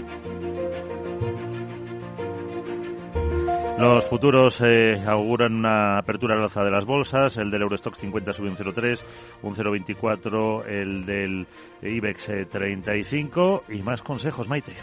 Los futuros eh, auguran una apertura al alza de las bolsas. El del Eurostock 50 sube un 0,3, un 0,24 el del IBEX 35 eh, y más consejos, Maite.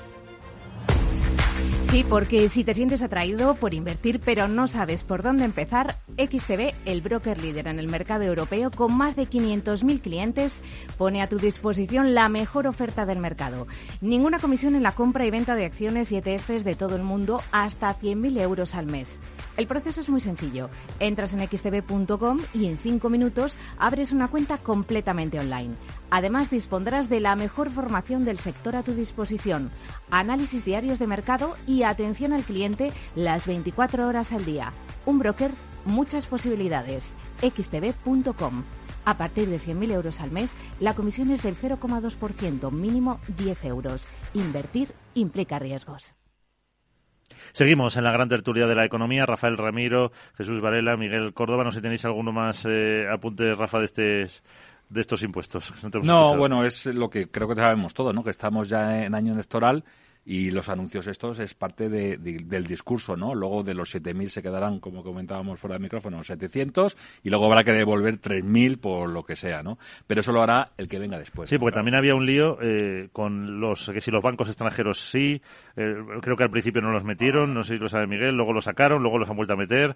Sí, porque si te sientes atraído por invertir pero no sabes por dónde empezar, XTB, el broker líder en el mercado europeo con más de 500.000 clientes, pone a tu disposición la mejor oferta del mercado. Ninguna comisión en la compra y venta de acciones y ETFs de todo el mundo hasta 100.000 euros al mes. El proceso es muy sencillo. Entras en xtb.com y en 5 minutos abres una cuenta completamente online. Además, dispondrás de la mejor formación del sector a tu disposición, análisis diarios de mercado y atención al cliente las 24 horas al día. Un broker, muchas posibilidades. xtb.com. A partir de 100.000 euros al mes, la comisión es del 0,2%, mínimo 10 euros. Invertir implica riesgos. Seguimos en la gran tertulia de la economía. Rafael Ramiro, Jesús Varela, Miguel Córdoba. No sé si tenéis alguno más eh, apunte, Rafa, de este de estos impuestos. No, bueno, es lo que creo que sabemos todos, ¿no? Que estamos ya en año electoral y los anuncios estos es parte del discurso, ¿no? Luego de los 7.000 se quedarán, como comentábamos fuera de micrófono, 700 y luego habrá que devolver 3.000 por lo que sea, ¿no? Pero eso lo hará el que venga después. Sí, porque también había un lío eh, con los que si los bancos extranjeros sí, eh, creo que al principio no los metieron, no sé si lo sabe Miguel, luego lo sacaron, luego los han vuelto a meter.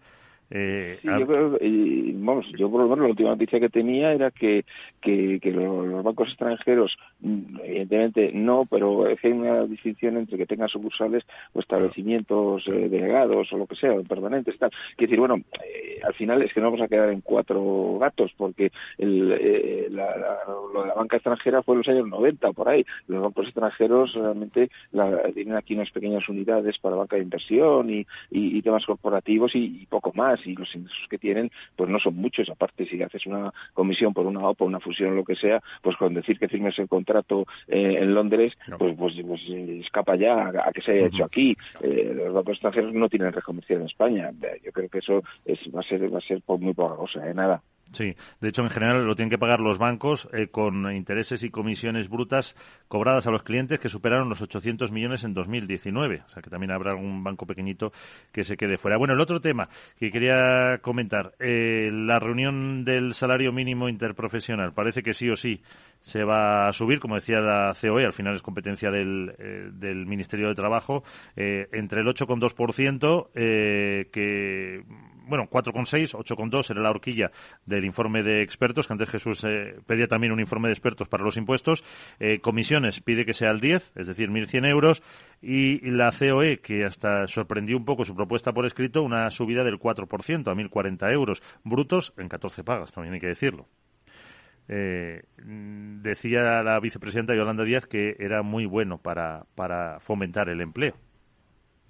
Eh, yo creo, y, vamos, yo por lo menos la última noticia que tenía era que, que, los, bancos extranjeros, mm, evidentemente no, pero hay una distinción entre que tengan sucursales o establecimientos eh, delegados o lo que sea, permanentes tal. Quiero decir, bueno, eh, al final es que no vamos a quedar en cuatro gatos porque el, eh, la, lo de la banca extranjera fue en los años 90 por ahí. Los bancos extranjeros realmente tienen aquí unas pequeñas unidades para banca de inversión y, y, temas corporativos y poco más y los ingresos que tienen pues no son muchos. Aparte, si haces una comisión por una OPA, una fusión, lo que sea, pues con decir que firmes el contrato eh, en Londres, pues, pues, pues, escapa ya a, que se haya hecho aquí. Eh, los bancos extranjeros no tienen red comercial en España. Yo creo que eso es, a va a ser muy poca cosa, ¿eh? nada. Sí, de hecho en general lo tienen que pagar los bancos eh, con intereses y comisiones brutas cobradas a los clientes que superaron los 800 millones en 2019. O sea que también habrá algún banco pequeñito que se quede fuera. Bueno, el otro tema que quería comentar, eh, la reunión del salario mínimo interprofesional. Parece que sí o sí se va a subir, como decía la COE, al final es competencia del, eh, del Ministerio de Trabajo, entre el 8,2%, que bueno, 4,6, 8,2 era la horquilla del informe de expertos, que antes Jesús eh, pedía también un informe de expertos para los impuestos. Eh, comisiones pide que sea el 10, es decir, 1.100 euros. Y la COE, que hasta sorprendió un poco su propuesta por escrito, una subida del 4% a 1.040 euros. Brutos en 14 pagas, también hay que decirlo. Eh, decía la vicepresidenta Yolanda Díaz que era muy bueno para, para fomentar el empleo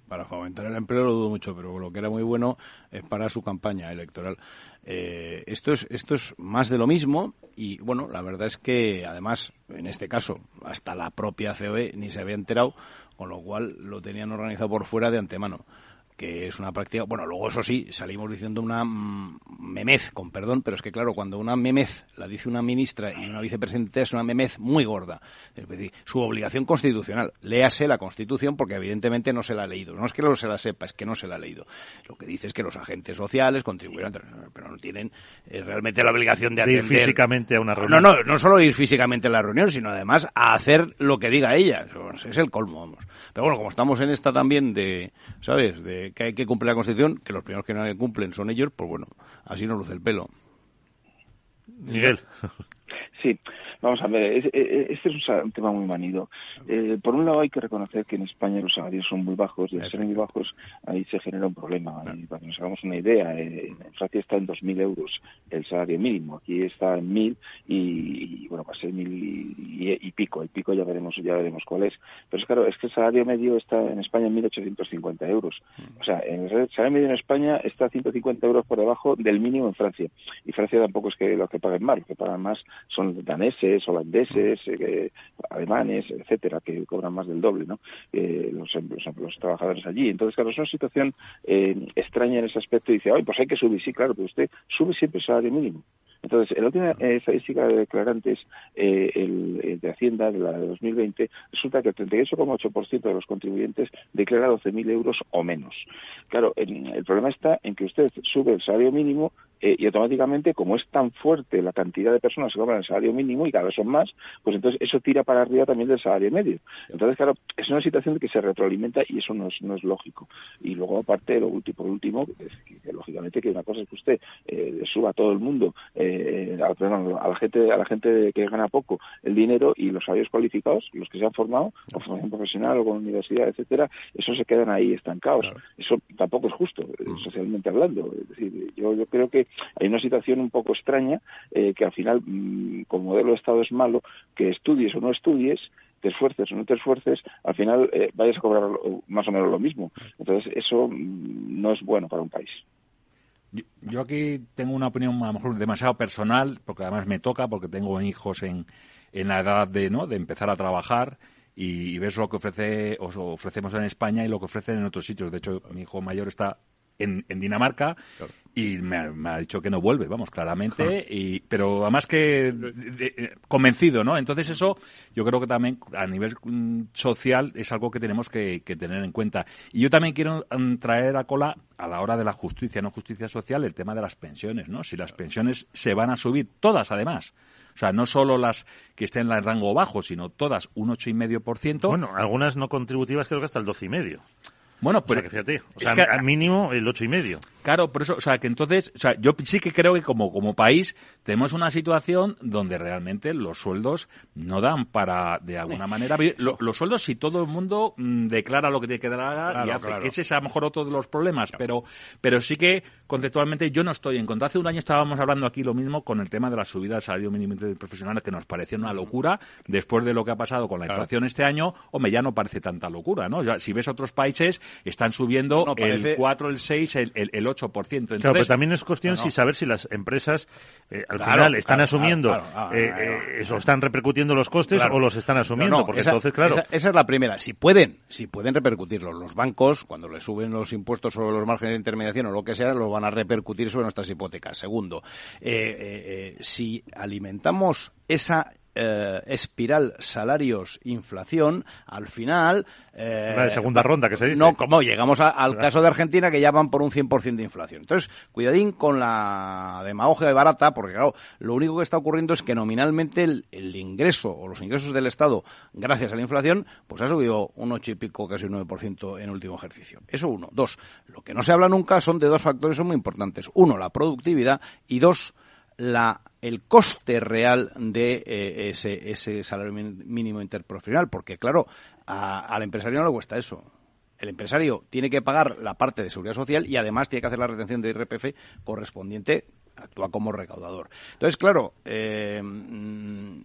para fomentar el empleo lo dudo mucho, pero lo que era muy bueno es para su campaña electoral. Eh, esto es esto es más de lo mismo y bueno, la verdad es que además en este caso hasta la propia COE ni se había enterado, con lo cual lo tenían organizado por fuera de antemano que es una práctica, bueno, luego eso sí, salimos diciendo una mm, memez, con perdón, pero es que claro, cuando una memez la dice una ministra y una vicepresidenta es una memez muy gorda. Es decir, su obligación constitucional, léase la Constitución porque evidentemente no se la ha leído. No es que no se la sepa, es que no se la ha leído. Lo que dice es que los agentes sociales contribuirán, pero no tienen eh, realmente la obligación de atender. Ir físicamente a una reunión. No, no, no solo ir físicamente a la reunión, sino además a hacer lo que diga ella. Es el colmo, vamos. Pero bueno, como estamos en esta también de, ¿sabes?, de que hay que cumplir la Constitución, que los primeros que no la cumplen son ellos, pues bueno, así nos luce el pelo. Miguel. Sí, vamos a ver, este es un tema muy manido. Eh, por un lado hay que reconocer que en España los salarios son muy bajos y al ser muy bajos ahí se genera un problema. para que nos hagamos una idea, eh, en Francia está en 2.000 euros el salario mínimo, aquí está en 1.000 y, bueno, va a ser 1.000 y, pico, el pico ya veremos ya veremos cuál es. Pero es claro, es que el salario medio está en España en 1.850 euros. Mm. O sea, el salario medio en España está 150 euros por debajo del mínimo en Francia. Y Francia tampoco es que lo que paguen más, lo que pagan más son daneses, holandeses, eh, alemanes, etcétera, que cobran más del doble, ¿no? Eh, los, los, trabajadores allí. Entonces, claro, es una situación eh, extraña en ese aspecto. Y dice, ay, pues hay que subir, sí, claro, pero usted sube siempre el salario mínimo. Entonces, en la última estadística de declarantes eh, el, de Hacienda, de la de 2020, resulta que el 38,8% de los contribuyentes declara 12.000 euros o menos. Claro, el problema está en que usted sube el salario mínimo eh, y automáticamente, como es tan fuerte la cantidad de personas que cobran el salario mínimo y cada vez son más, pues entonces eso tira para arriba también del salario medio. Entonces, claro, es una situación que se retroalimenta y eso no es, no es lógico. Y luego, aparte, lo último, por último, que, lógicamente que una cosa es que usted eh, suba a todo el mundo, eh, a, a, la gente a la gente que gana poco el dinero y los salarios cualificados, los que se han formado, con formación profesional o con universidad, etcétera, eso se quedan ahí estancados. Eso tampoco es justo, mm. socialmente hablando. Es decir, yo, yo creo que hay una situación un poco extraña eh, que al final, mm, como modelo de Estado es malo, que estudies o no estudies, te esfuerces o no te esfuerces, al final eh, vayas a cobrar más o menos lo mismo. Entonces, eso mm, no es bueno para un país. Yo, aquí tengo una opinión a lo mejor demasiado personal, porque además me toca, porque tengo hijos en, en la edad de, ¿no? de empezar a trabajar y, ves lo que ofrece, ofrecemos en España y lo que ofrecen en otros sitios. De hecho, mi hijo mayor está en, en Dinamarca y me ha, dicho que no vuelve, vamos, claramente, y, pero además que convencido, ¿no? Entonces eso yo creo que también a nivel mm, social es algo que tenemos que, tener en cuenta. Y yo también quiero mm, traer a cola a la hora de la justicia, no justicia social, el tema de las pensiones, ¿no? Si las pensiones se van a subir, todas además, o sea, no solo las que estén en el rango bajo, sino todas un ocho y medio por ciento. Bueno, algunas no contributivas creo que hasta el doce y medio. Bueno, pero o sea, fíjate, o sea, al mínimo el ocho y medio. Claro, por eso, o sea, que entonces, o sea, yo sí que creo que como, como país tenemos una situación donde realmente los sueldos no dan para, de alguna manera, los sueldos si todo el mundo mm, declara lo que tiene que dar y hace, que ese es a lo mejor otro de los problemas, pero, pero sí que conceptualmente yo no estoy en contra. Hace un año estábamos hablando aquí lo mismo con el tema de la subida del salario mínimo profesional, que nos parecía una locura. Después de lo que ha pasado con la inflación este año, hombre, ya no parece tanta locura, ¿no? Ya, si ves otros países, están subiendo el 4, el 6, el, el, 8%. Entonces, claro, pero también es cuestión si saber si las empresas eh, al final están asumiendo eh, eso, están repercutiendo los costes o los están asumiendo. porque entonces, claro. Esa, es la primera. Si pueden, si pueden repercutirlo. Los bancos, cuando les suben los impuestos sobre los márgenes de intermediación o lo que sea, lo van a repercutir sobre nuestras hipotecas. Segundo, si alimentamos esa eh, espiral salarios-inflación, al final... Eh, de segunda ronda, que se dice. No, como llegamos al caso de Argentina, que ya van por un 100% de inflación. Entonces, cuidadín con la demagogia de barata, porque claro, lo único que está ocurriendo es que nominalmente el, ingreso o los ingresos del Estado, gracias a la inflación, pues ha subido un 8 y pico, casi un 9% en el último ejercicio. Eso uno. Dos, lo que no se habla nunca son de dos factores son muy importantes. Uno, la productividad y dos, la el coste real de eh, ese, ese salario mínimo interprofesional, porque claro, al empresario no le cuesta eso. El empresario tiene que pagar la parte de seguridad social y además tiene que hacer la retención de IRPF correspondiente actúa como recaudador. Entonces, claro, eh, mm,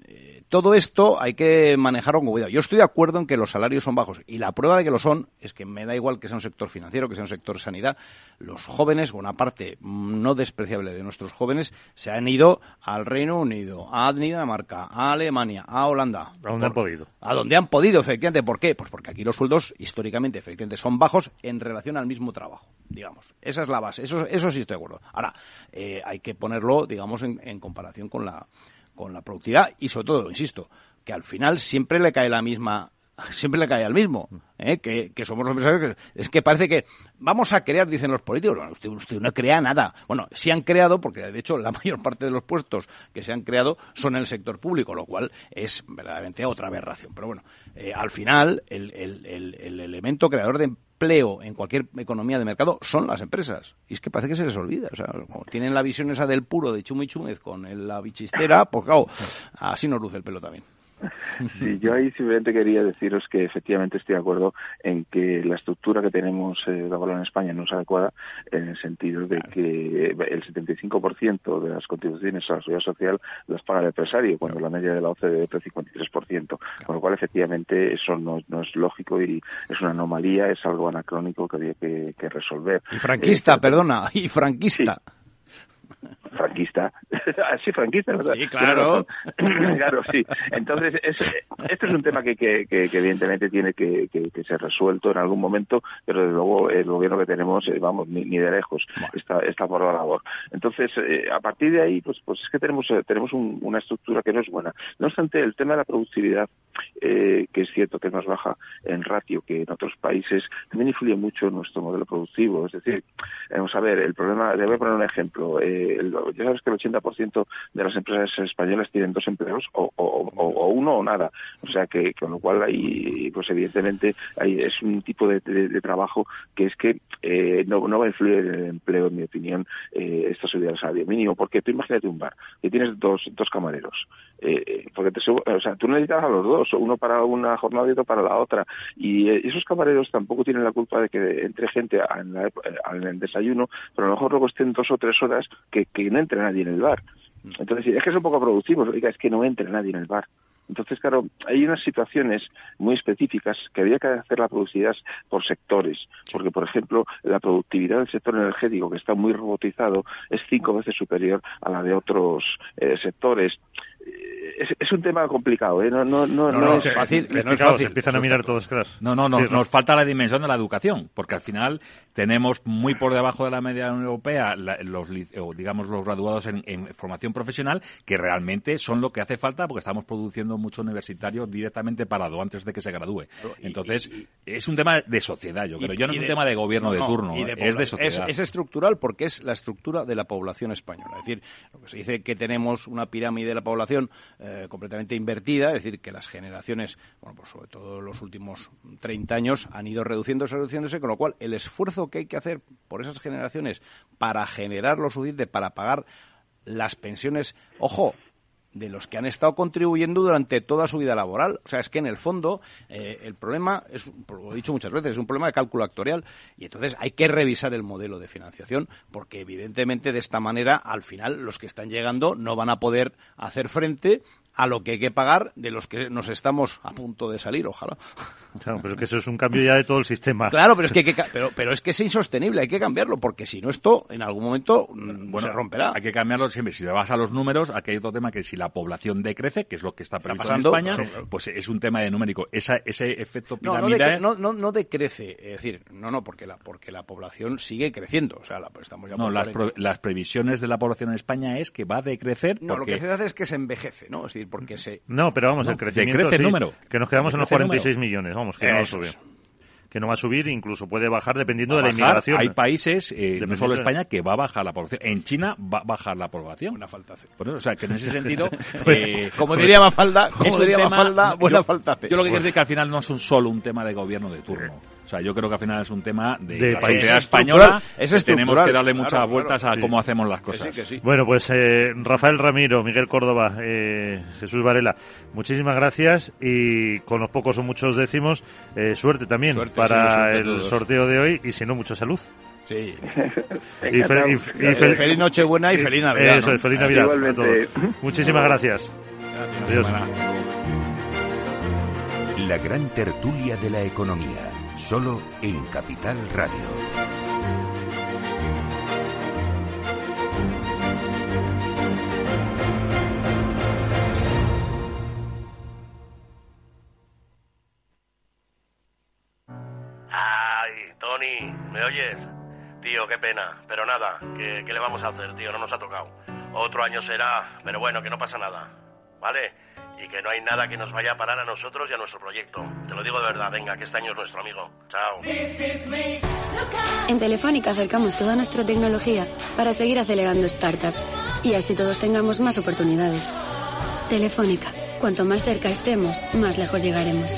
todo esto hay que manejarlo con cuidado. Yo estoy de acuerdo en que los salarios son bajos y la prueba de que lo son es que me da igual que sea un sector financiero, que sea un sector sanidad. Los jóvenes, una parte no despreciable de nuestros jóvenes, se han ido al Reino Unido, a Dinamarca, a Alemania, a Holanda. ¿A dónde han podido? A donde han podido, efectivamente. ¿Por qué? Pues porque aquí los sueldos históricamente, efectivamente, son bajos en relación al mismo trabajo, digamos. Esa es la base. Eso, eso sí estoy de acuerdo. Ahora, eh, hay que ponerlo, digamos, en, comparación con la, con la productividad y sobre todo, insisto, que al final siempre le cae la misma siempre le cae al mismo, ¿eh? que, somos los empresarios. es que parece que vamos a crear, dicen los políticos. usted, no crea nada. Bueno, sí han creado, porque de hecho la mayor parte de los puestos que se han creado son en el sector público, lo cual es verdaderamente otra aberración. Pero bueno, eh, al final el, el, el, elemento creador de empleo en cualquier economía de mercado son las empresas. Y es que parece que se les olvida. O sea, como tienen la visión esa del puro de Chumi Chúmez con la bichistera, pues claro, así nos luce el pelo también. Sí, yo ahí simplemente quería deciros que efectivamente estoy de acuerdo en que la estructura que tenemos eh, de valor en España no es adecuada en el sentido de que el 75% de las contribuciones a la seguridad social las paga el empresario, cuando la media de la OCDE es el 53%, con lo cual efectivamente eso no, es lógico y es una anomalía, es algo anacrónico que había que, resolver. Y franquista, eh, perdona, y franquista franquista. sí, franquista, ¿verdad? Sí, claro. claro, sí. Entonces, es, este es un tema que, que, que, evidentemente tiene que, ser resuelto en algún momento, pero desde luego el gobierno que tenemos, eh, vamos, ni, ni, de lejos, está, está por la labor. Entonces, eh, a partir de ahí, pues, pues es que tenemos, eh, tenemos una estructura que no es buena. No obstante, el tema de la productividad, que es cierto que es más baja en ratio que en otros países, también influye mucho en nuestro modelo productivo. Es decir, vamos a ver, el problema, le voy a poner un ejemplo. el, ya sabes que el 80% de las empresas españolas tienen dos empleos o, o, uno o nada. O sea que con lo cual ahí, pues evidentemente ahí es un tipo de, trabajo que es que eh, no, no va a influir en el empleo, en mi opinión, eh, esta subida del salario mínimo. Porque tú imagínate un bar que tienes dos, dos camareros. Eh, porque te, o sea, tú necesitas a los dos, uno para una jornada y otro para la otra. Y esos camareros tampoco tienen la culpa de que entre gente en, el desayuno, pero a lo mejor luego estén dos o tres horas que, que no entre nadie en el bar. Entonces, es que es un poco productivo, es que no entre nadie en el bar. Entonces, claro, hay unas situaciones muy específicas que había que hacer la productividad por sectores, porque, por ejemplo, la productividad del sector energético, que está muy robotizado, es cinco veces superior a la de otros eh, sectores es, un tema complicado, ¿eh? No, no, no, no, es fácil. Que no es fácil. Se empiezan a mirar todos, claro. No, no, no, nos falta la dimensión de la educación, porque al final tenemos muy por debajo de la media europea los, digamos, los graduados en, formación profesional, que realmente son lo que hace falta, porque estamos produciendo mucho universitario directamente parado antes de que se gradúe. Entonces, es un tema de sociedad, yo creo. Yo no es un tema de gobierno de turno, es de sociedad. Es, estructural porque es la estructura de la población española. Es decir, lo que se dice que tenemos una pirámide de la población eh, completamente invertida, es decir, que las generaciones, bueno, pues sobre todo los últimos 30 años, han ido reduciéndose, reduciéndose, con lo cual el esfuerzo que hay que hacer por esas generaciones para generar lo suficiente para pagar las pensiones, ojo, de los que han estado contribuyendo durante toda su vida laboral. O sea, es que en el fondo eh, el problema, es, lo he dicho muchas veces, es un problema de cálculo actuarial y entonces hay que revisar el modelo de financiación porque evidentemente de esta manera al final los que están llegando no van a poder hacer frente a lo que hay que pagar de los que nos estamos a punto de salir, ojalá. Claro, pero es que eso es un cambio ya de todo el sistema. Claro, pero es que, pero, pero es que es insostenible, hay que cambiarlo, porque si no esto en algún momento mm, bueno, se romperá. Hay que cambiarlo siempre. Si te vas a los números, aquí hay otro tema que si la población decrece, que es lo que está previsto en España, pues es un tema de numérico. Esa, ese efecto piramidal... No, no, no, decrece, es decir, no, no, porque la, porque la población sigue creciendo. O sea, la, estamos ya no, las, las previsiones de la población en España es que va a decrecer. No, lo que se hace es que se envejece, ¿no? Es decir, porque se... No, pero vamos, el crecimiento... Crece el número. Que nos quedamos en los 46 millones, vamos, que no va a subir que no va a subir, incluso puede bajar dependiendo de la inmigración. Hay países, eh, no solo España, que va a bajar la población. En China va a bajar la población. Buena falta hace. o sea, que en ese sentido... Eh, como diría Mafalda, como diría Mafalda, buena falta hace. Yo lo que quiero decir es que al final no es un solo un tema de gobierno de turno. O sea, yo creo que al final es un tema de, la sociedad española. Es tenemos que darle muchas vueltas a cómo hacemos las cosas. Bueno, pues eh, Rafael Ramiro, Miguel Córdoba, eh, Jesús Varela, muchísimas gracias y con los pocos o muchos décimos, eh, suerte también para el sorteo de hoy y si no, mucha salud. Sí. y, feliz Nochebuena y feliz Navidad. Eso, feliz Navidad. Muchísimas gracias. Adiós. La gran tertulia de la economía Solo en Capital Radio. Ay, Tony, ¿me oyes? Tío, qué pena, pero nada, ¿qué, ¿qué, le vamos a hacer, tío? No nos ha tocado. Otro año será, pero bueno, que no pasa nada, ¿vale? Y que no hay nada que nos vaya a parar a nosotros y a nuestro proyecto. Te lo digo de verdad, venga, que este año es nuestro amigo. Chao. En Telefónica acercamos toda nuestra tecnología para seguir acelerando startups y así todos tengamos más oportunidades. Telefónica, cuanto más cerca estemos, más lejos llegaremos.